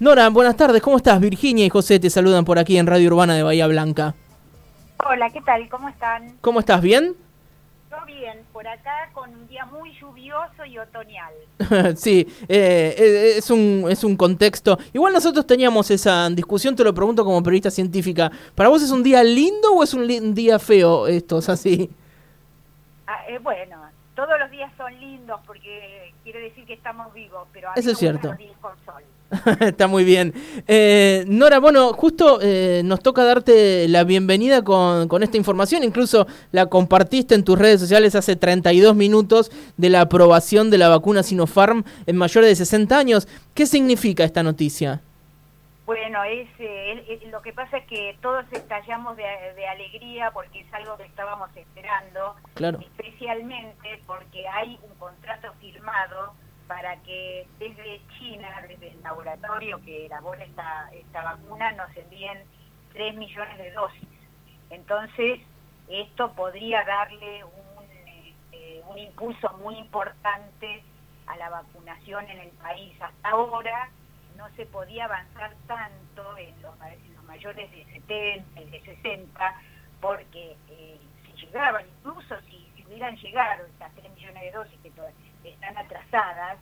Nora, buenas tardes, ¿cómo estás? Virginia y José te saludan por aquí en Radio Urbana de Bahía Blanca. Hola, ¿qué tal? ¿Cómo están? ¿Cómo estás? ¿Bien? Todo bien, por acá con un día muy lluvioso y otoñal. sí, eh, eh, es, un, es un contexto. Igual nosotros teníamos esa discusión, te lo pregunto como periodista científica. ¿Para vos es un día lindo o es un, día feo esto? ¿Es así? Ah, eh, bueno, todos los días son lindos porque quiere decir que estamos vivos, pero a Eso es cierto. Con sol. Está muy bien. Eh, Nora, bueno, justo eh, nos toca darte la bienvenida con, con, esta información. Incluso la compartiste en tus redes sociales hace 32 minutos de la aprobación de la vacuna Sinopharm en mayores de 60 años. ¿Qué significa esta noticia? Bueno, es, eh, lo que pasa es que todos estallamos de, de, alegría porque es algo que estábamos esperando, claro. especialmente porque hay un contrato firmado para que desde China, desde el laboratorio que elabora esta, esta vacuna, nos envíen 3 millones de dosis. Entonces, esto podría darle un, este, un impulso muy importante a la vacunación en el país. Hasta ahora no se podía avanzar tanto en los, mayores de 70 y de 60, porque eh, si llegaban, incluso si, si hubieran llegado estas 3 millones de dosis que todavía están atrasadas,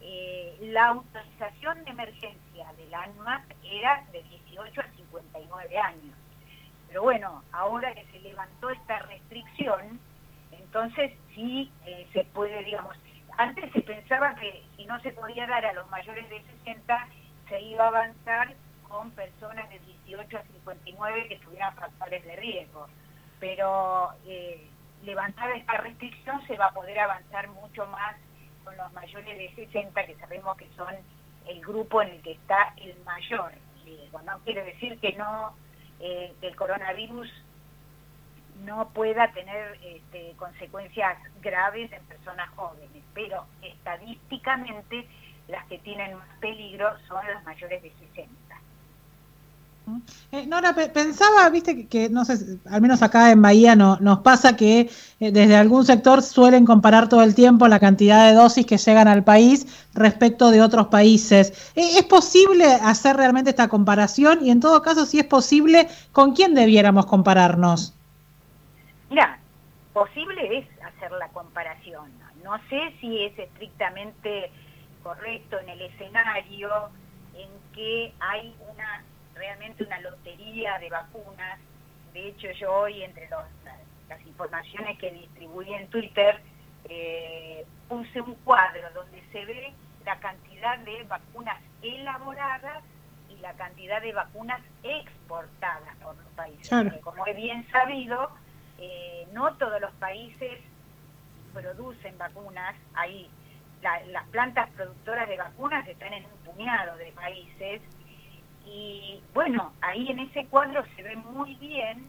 eh, la autorización de emergencia del ANMAC era de 18 a 59 años. Pero bueno, ahora que se levantó esta restricción, entonces sí eh, se puede, digamos, antes se pensaba que si no se podía dar a los mayores de 60, se iba a avanzar con personas de 18 a 59 que tuvieran factores de riesgo. Pero eh, levantada esta restricción se va a poder avanzar mucho más con los mayores de 60, que sabemos que son el grupo en el que está el mayor riesgo. No quiere decir que no eh, el coronavirus no pueda tener este, consecuencias graves en personas jóvenes, pero estadísticamente las que tienen más peligro son las mayores de 60. Eh, Nora, pensaba, viste, que, no sé, al menos acá en Bahía no, nos pasa que eh, desde algún sector suelen comparar todo el tiempo la cantidad de dosis que llegan al país respecto de otros países. Eh, ¿Es posible hacer realmente esta comparación? Y en todo caso, si es posible, ¿con quién debiéramos compararnos? Mira, posible es hacer la comparación. No sé si es estrictamente correcto en el escenario en que hay una realmente una lotería de vacunas. De hecho, yo hoy, entre las informaciones que distribuí en Twitter, eh, puse un cuadro donde se ve la cantidad de vacunas elaboradas y la cantidad de vacunas exportadas por los países. como es bien sabido, eh, no todos los países producen vacunas. Ahí las plantas productoras de vacunas están en un puñado de países y bueno, ahí en ese cuadro se ve muy bien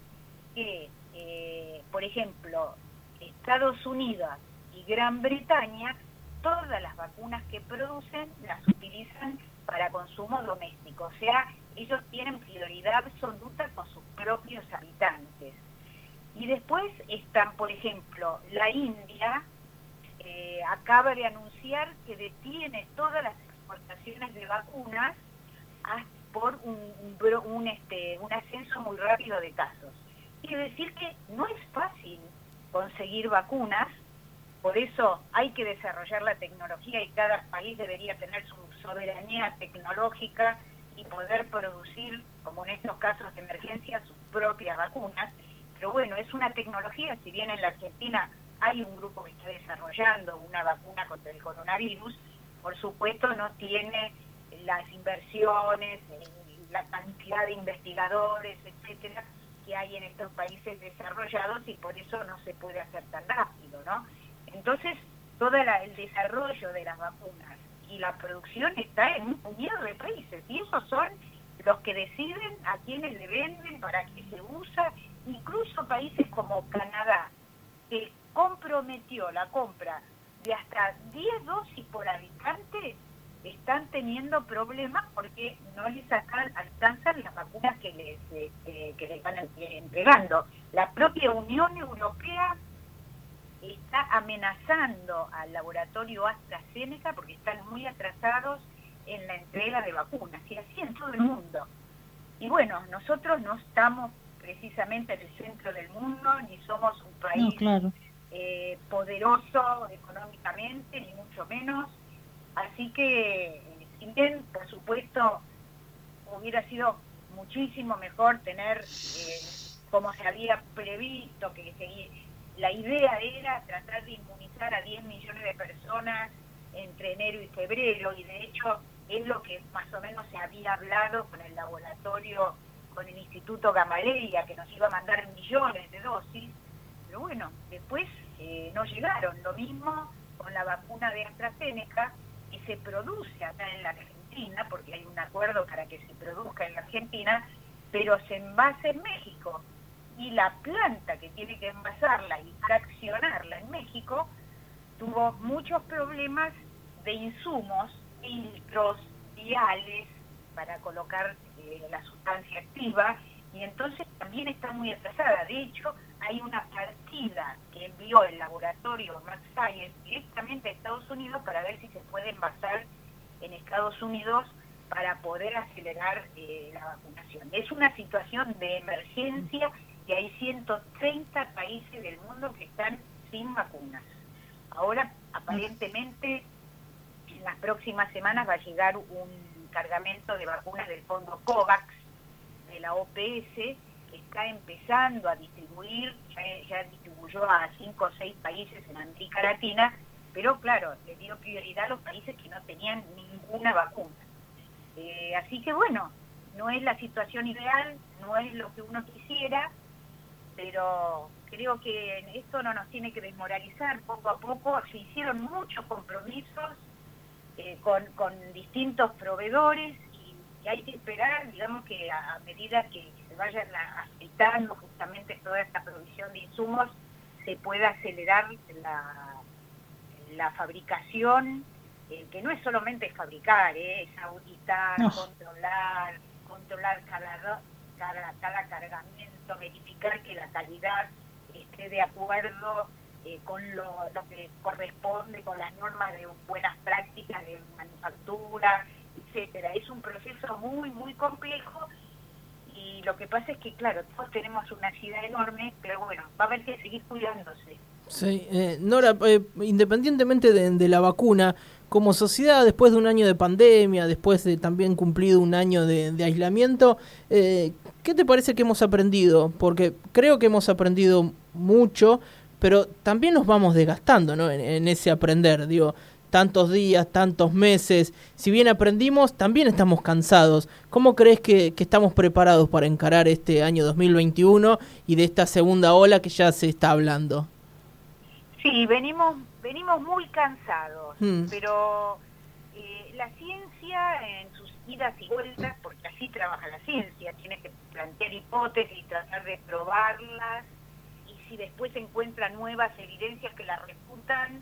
que, eh, por ejemplo, Estados Unidos y Gran Bretaña, todas las vacunas que producen las utilizan para consumo doméstico. O sea, ellos tienen prioridad absoluta con sus propios habitantes. Y después están, por ejemplo, la India eh, acaba de anunciar que detiene todas las exportaciones de vacunas hasta por un, este, un ascenso muy rápido de casos. Quiero decir que no es fácil conseguir vacunas, por eso hay que desarrollar la tecnología y cada país debería tener su soberanía tecnológica y poder producir, como en estos casos de emergencia, sus propias vacunas. Pero bueno, es una tecnología, si bien en la Argentina hay un grupo que está desarrollando una vacuna contra el coronavirus, por supuesto no tiene las inversiones, la cantidad de investigadores, etcétera, que hay en estos países desarrollados y por eso no se puede hacer tan rápido, ¿no? Entonces, todo el desarrollo de las vacunas y la producción está en un puñado de países y esos son los que deciden a quiénes le venden, para qué se usa, incluso países como Canadá, que comprometió la compra de hasta 10 dosis por habitante están teniendo problemas porque no les alcanzan las vacunas que les, este, que les van entregando. La propia Unión Europea está amenazando al laboratorio AstraZeneca porque están muy atrasados en la entrega de vacunas, y así en todo el mundo. Y bueno, nosotros no estamos precisamente en el centro del mundo, ni somos un país eh, poderoso económicamente, ni mucho menos. Así que, si bien, por supuesto, hubiera sido muchísimo mejor tener, eh, como se había previsto, que la idea era tratar de inmunizar a 10 millones de personas entre enero y febrero, y de hecho es lo que más o menos se había hablado con el laboratorio, con el Instituto Gamaleya, que nos iba a mandar millones de dosis, pero bueno, después eh, no llegaron. Lo mismo con la vacuna de AstraZeneca, se produce acá en la Argentina, porque hay un acuerdo para que se produzca en la Argentina, pero se envase en México. Y la planta que tiene que envasarla y fraccionarla en México tuvo muchos problemas de insumos filtros, viales para colocar eh, la sustancia activa y entonces también está muy atrasada. De hecho, hay una partida que envió el laboratorio Max Science directamente a Estados Unidos para ver si se puede envasar en Estados Unidos para poder acelerar eh, la vacunación. Es una situación de emergencia y hay 130 países del mundo que están sin vacunas. Ahora, aparentemente, las próximas semanas va a llegar un cargamento de vacunas del fondo COVAX de la OPS, está empezando a distribuir, ya, distribuyó a cinco o seis países en América Latina, pero claro, le dio prioridad a los países que no tenían ninguna vacuna. Eh, así que bueno, no es la situación ideal, no es lo que uno quisiera, pero creo que esto no nos tiene que desmoralizar poco a poco. Se hicieron muchos compromisos eh, con, con, distintos proveedores y, hay que esperar, digamos, que a, medida que se vayan aceitando justamente toda esta provisión de insumos, se pueda acelerar la, la fabricación, eh, que no es solamente fabricar, eh, es auditar, controlar, controlar cada, cada, cada cargamento, verificar que la calidad esté de acuerdo eh, con lo, que corresponde con las normas de buenas prácticas de manufactura, etcétera. Es un proceso muy, muy complejo y lo que pasa es que, claro, todos tenemos una ansiedad enorme, pero bueno, va a haber que seguir cuidándose. Sí, eh, Nora, eh, independientemente de, la vacuna, como sociedad, después de un año de pandemia, después de también cumplido un año de, de aislamiento, ¿qué te parece que hemos aprendido? Porque creo que hemos aprendido mucho, pero también nos vamos desgastando ¿no? en, ese aprender, digo, tantos días, tantos meses, si bien aprendimos, también estamos cansados. ¿Cómo crees que, estamos preparados para encarar este año 2021 y de esta segunda ola que ya se está hablando? Sí, venimos, venimos muy cansados, hmm. pero eh, la ciencia en sus idas y vueltas, porque así trabaja la ciencia, tiene que plantear hipótesis y tratar de probarlas si después se encuentran nuevas evidencias que la refutan,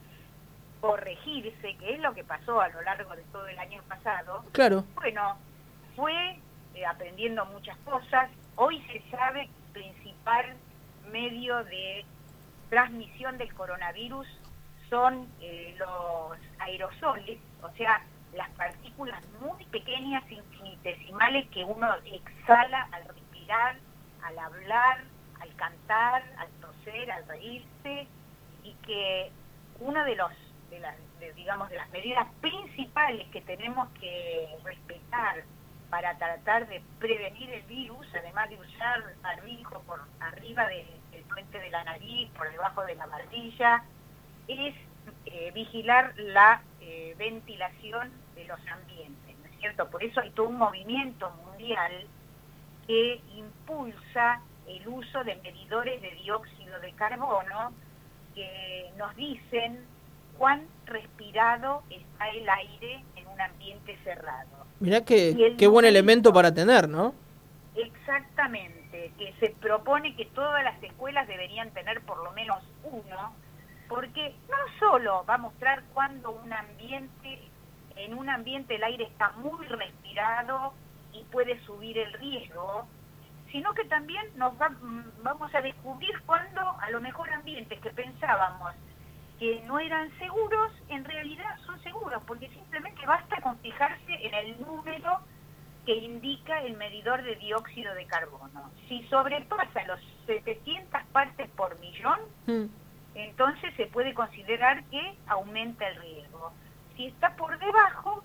corregirse, que es lo que pasó a lo largo de todo el año pasado. Claro. Bueno, fue eh, aprendiendo muchas cosas. Hoy se sabe que el principal medio de transmisión del coronavirus son eh, los aerosoles, o sea, las partículas muy pequeñas, infinitesimales que uno exhala al respirar, al hablar, al cantar, al toser, al reírse, y que una de los de las digamos de las medidas principales que tenemos que respetar para tratar de prevenir el virus, además de usar barbijo por arriba del puente de la nariz, por debajo de la barbilla, es eh, vigilar la eh, ventilación de los ambientes, ¿no es cierto? Por eso hay todo un movimiento mundial que impulsa el uso de medidores de dióxido de carbono que nos dicen cuán respirado está el aire en un ambiente cerrado. Mirá que, qué buen elemento para tener, ¿no? Exactamente, que se propone que todas las escuelas deberían tener por lo menos uno, porque no solo va a mostrar cuando un ambiente, en un ambiente el aire está muy respirado y puede subir el riesgo, sino que también nos mm, vamos a descubrir cuando a lo mejor ambientes que pensábamos que no eran seguros, en realidad son seguros, porque simplemente basta con fijarse en el número que indica el medidor de dióxido de carbono. Si sobrepasa los 700 partes por millón, mm. entonces se puede considerar que aumenta el riesgo. Si está por debajo,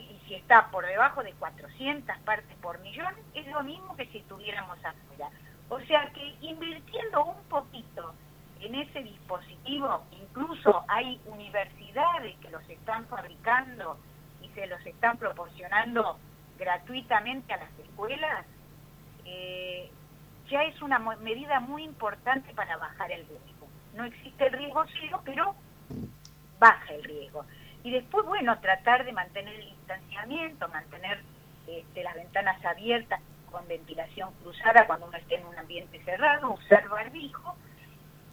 y si está por debajo de 400 partes por millón, es lo mismo que si estuviéramos afuera. O sea que invirtiendo un poquito en ese dispositivo, incluso hay universidades que los están fabricando y se los están proporcionando gratuitamente a las escuelas, eh, ya es una medida muy importante para bajar el riesgo. No existe el riesgo cero, pero baja el riesgo. Y después, bueno, tratar de mantener el distanciamiento, mantener este, las ventanas abiertas con ventilación cruzada cuando uno esté en un ambiente cerrado, usar barbijo.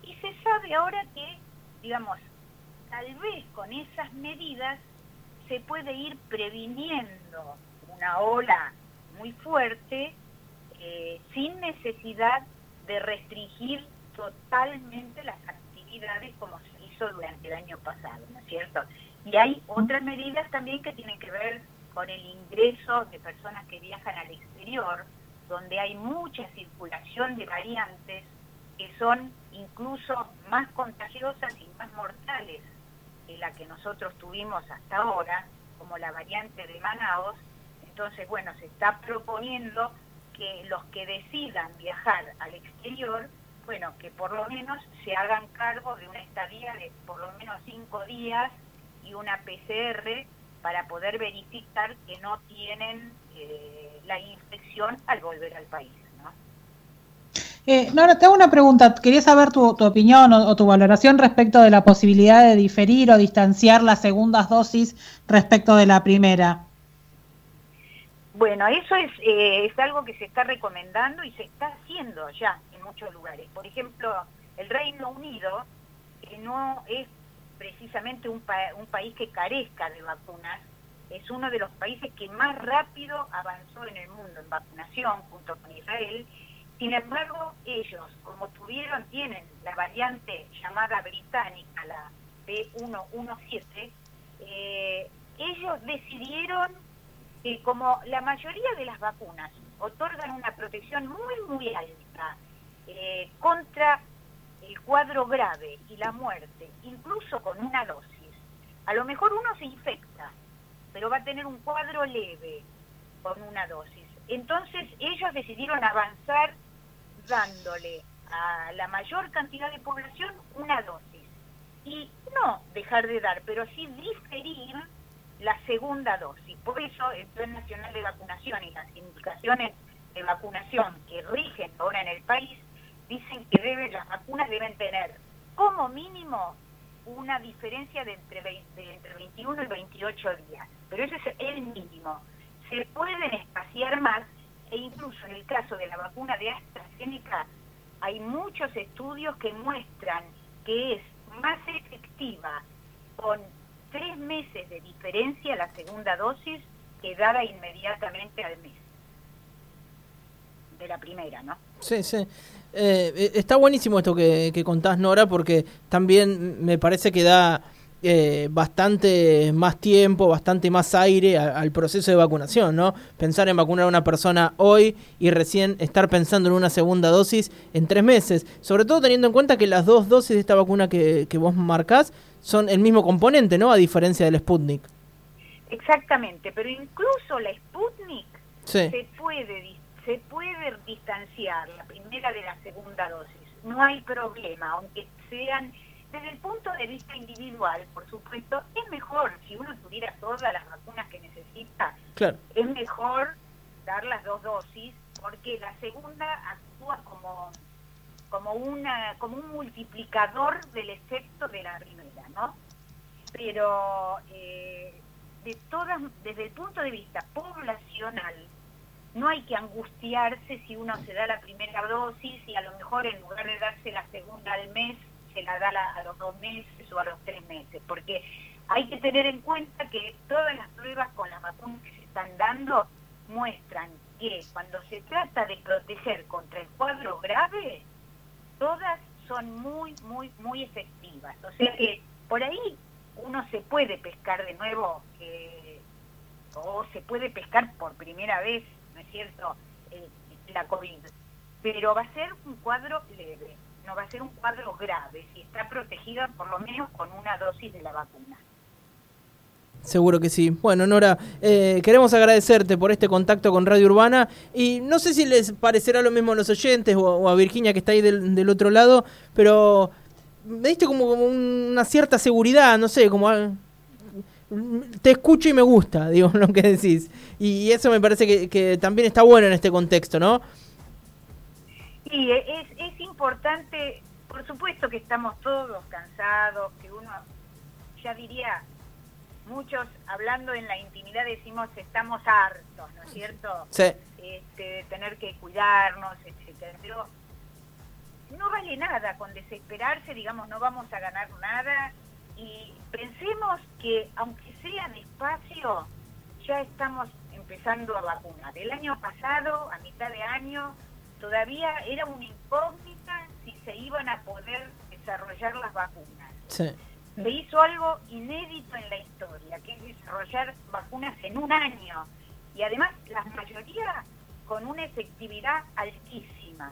Y se sabe ahora que, digamos, tal vez con esas medidas se puede ir previniendo una ola muy fuerte eh, sin necesidad de restringir totalmente las actividades como se hizo durante el año pasado, ¿no es cierto? Y hay otras medidas también que tienen que ver con el ingreso de personas que viajan al exterior, donde hay mucha circulación de variantes que son incluso más contagiosas y más mortales que la que nosotros tuvimos hasta ahora, como la variante de Manaus. Entonces, bueno, se está proponiendo que los que decidan viajar al exterior, bueno, que por lo menos se hagan cargo de una estadía de por lo menos cinco días y una PCR para poder verificar que no tienen eh, la infección al volver al país. ¿No? Eh, Nora, tengo una pregunta. Quería saber tu, opinión o, tu valoración respecto de la posibilidad de diferir o distanciar las segundas dosis respecto de la primera. Bueno, eso es, eh, es algo que se está recomendando y se está haciendo ya en muchos lugares. Por ejemplo, el Reino Unido, que no es precisamente un país que carezca de vacunas, es uno de los países que más rápido avanzó en el mundo en vacunación junto con Israel. Sin embargo, ellos, como tuvieron, tienen la variante llamada británica, la B117, eh, ellos decidieron que como la mayoría de las vacunas otorgan una protección muy, muy alta eh, contra el cuadro grave y la muerte, incluso con una dosis, a lo mejor uno se infecta, pero va a tener un cuadro leve con una dosis. Entonces ellos decidieron avanzar dándole a la mayor cantidad de población una dosis. Y no dejar de dar, pero sí diferir la segunda dosis. Por eso el Plan Nacional de Vacunación y las indicaciones de vacunación que rigen ahora en el país dicen que debe, las vacunas deben tener como mínimo una diferencia de entre, de entre 21 y 28 días, pero ese es el mínimo. Se pueden espaciar más e incluso en el caso de la vacuna de AstraZeneca hay muchos estudios que muestran que es más efectiva con tres meses de diferencia la segunda dosis que dada inmediatamente al mes de la primera, ¿no? Sí, sí. Eh, eh, está buenísimo esto que, contás, Nora, porque también me parece que da eh, bastante más tiempo, bastante más aire al proceso de vacunación, ¿no? Pensar en vacunar a una persona hoy y recién estar pensando en una segunda dosis en tres meses, sobre todo teniendo en cuenta que las dos dosis de esta vacuna que, vos marcás son el mismo componente, ¿no? A diferencia del Sputnik. Exactamente, pero incluso la Sputnik se puede se puede distanciar la primera de la segunda dosis, no hay problema, aunque sean desde el punto de vista individual, por supuesto, es mejor si uno tuviera todas las vacunas que necesita, es mejor dar las dos dosis porque la segunda actúa como como una como un multiplicador del efecto de la primera, ¿no? Pero eh, de todas desde el punto de vista poblacional no hay que angustiarse si uno se da la primera dosis y a lo mejor en lugar de darse la segunda al mes, se la da a los dos meses o a los tres meses, porque hay que tener en cuenta que todas las pruebas con las vacunas que se están dando muestran que cuando se trata de proteger contra el cuadro grave, todas son muy, muy, muy efectivas. O sea que por ahí uno se puede pescar de nuevo eh, o se puede pescar por primera vez, ¿no es cierto?, eh, la COVID. Pero va a ser un cuadro leve, no va a ser un cuadro grave si está protegida por lo menos con una dosis de la vacuna. Seguro que sí. Bueno, Nora, eh, queremos agradecerte por este contacto con Radio Urbana y no sé si les parecerá lo mismo a los oyentes o, a Virginia que está ahí del, otro lado, pero me diste como, una cierta seguridad, no sé, como... te escucho y me gusta, digo, lo que decís. Y eso me parece que, que también está bueno en este contexto, ¿no? Sí, es importante, por supuesto que estamos todos cansados, que uno ya diría muchos hablando en la intimidad decimos estamos hartos, ¿no es cierto? Sí. Este, de tener que cuidarnos, etcétera. Pero no vale nada con desesperarse, digamos, no vamos a ganar nada y pensemos que aunque sea despacio, ya estamos empezando a vacunar. El año pasado, a mitad de año, todavía era una incógnita si se iban a poder desarrollar las vacunas. Sí se hizo algo inédito en la historia, que es desarrollar vacunas en un año. Y además, la mayoría con una efectividad altísima.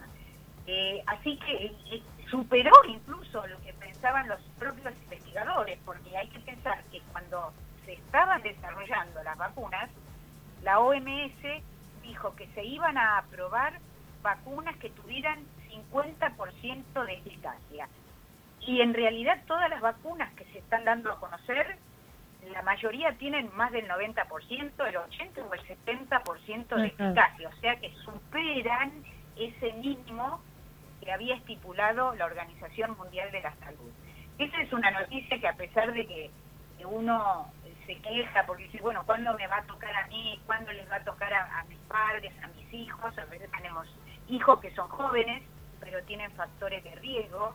Eh, así que eh, superó incluso lo que pensaban los propios investigadores, porque hay que pensar que cuando se estaban desarrollando las vacunas, la OMS dijo que se iban a aprobar vacunas que tuvieran 50% de eficacia. Y en realidad todas las vacunas que se están dando a conocer, la mayoría tienen más del 90%, el 80 o el 70% de eficacia, o sea que superan ese mínimo que había estipulado la Organización Mundial de la Salud. Esa es una noticia que a pesar de que uno se queja porque dice, bueno, ¿cuándo me va a tocar a mí? ¿Cuándo les va a tocar a, a mis padres, a mis hijos? A veces tenemos hijos que son jóvenes, pero tienen factores de riesgo.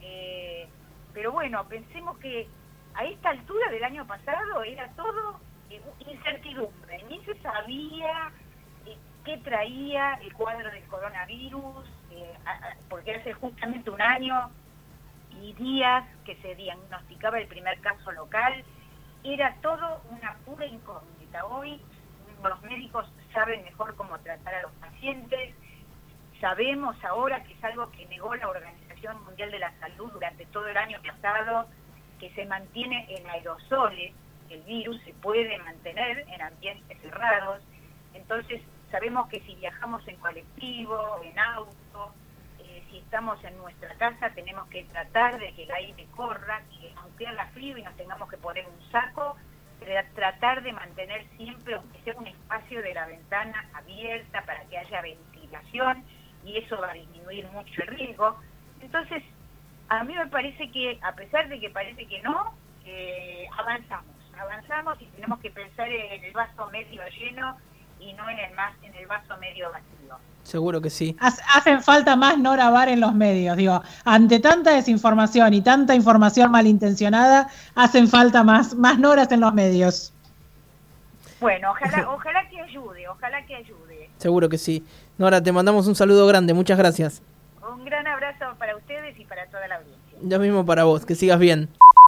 Eh, pero bueno, pensemos que a esta altura del año pasado era todo eh, incertidumbre, ni se sabía eh, qué traía el cuadro del coronavirus, porque hace justamente un año y días que se diagnosticaba el primer caso local, era todo una pura incógnita. Hoy los médicos saben mejor cómo tratar a los pacientes, sabemos ahora que es algo que negó la organización Mundial de la Salud durante todo el año pasado, que se mantiene en aerosoles, el virus se puede mantener en ambientes cerrados, entonces sabemos que si viajamos en colectivo, en auto, eh, si estamos en nuestra casa, tenemos que tratar de que el aire corra, que aunque haga frío y nos tengamos que poner un saco, tratar de mantener siempre, aunque sea un espacio de la ventana abierta para que haya ventilación, y eso va a disminuir mucho el riesgo. Entonces, a mí me parece que, a pesar de que parece que no, eh, avanzamos, avanzamos y tenemos que pensar en el vaso medio lleno y no en el, más, en el vaso medio vacío. Seguro que sí. Hacen falta más Nora Bar en los medios, digo, ante tanta desinformación y tanta información malintencionada, hacen falta más, más Noras en los medios. Bueno, ojalá, ojalá que ayude, ojalá que ayude. Seguro que sí. Nora, te mandamos un saludo grande, muchas gracias. Un gran abrazo para ustedes y para toda la audiencia. Lo mismo para vos, que sigas bien.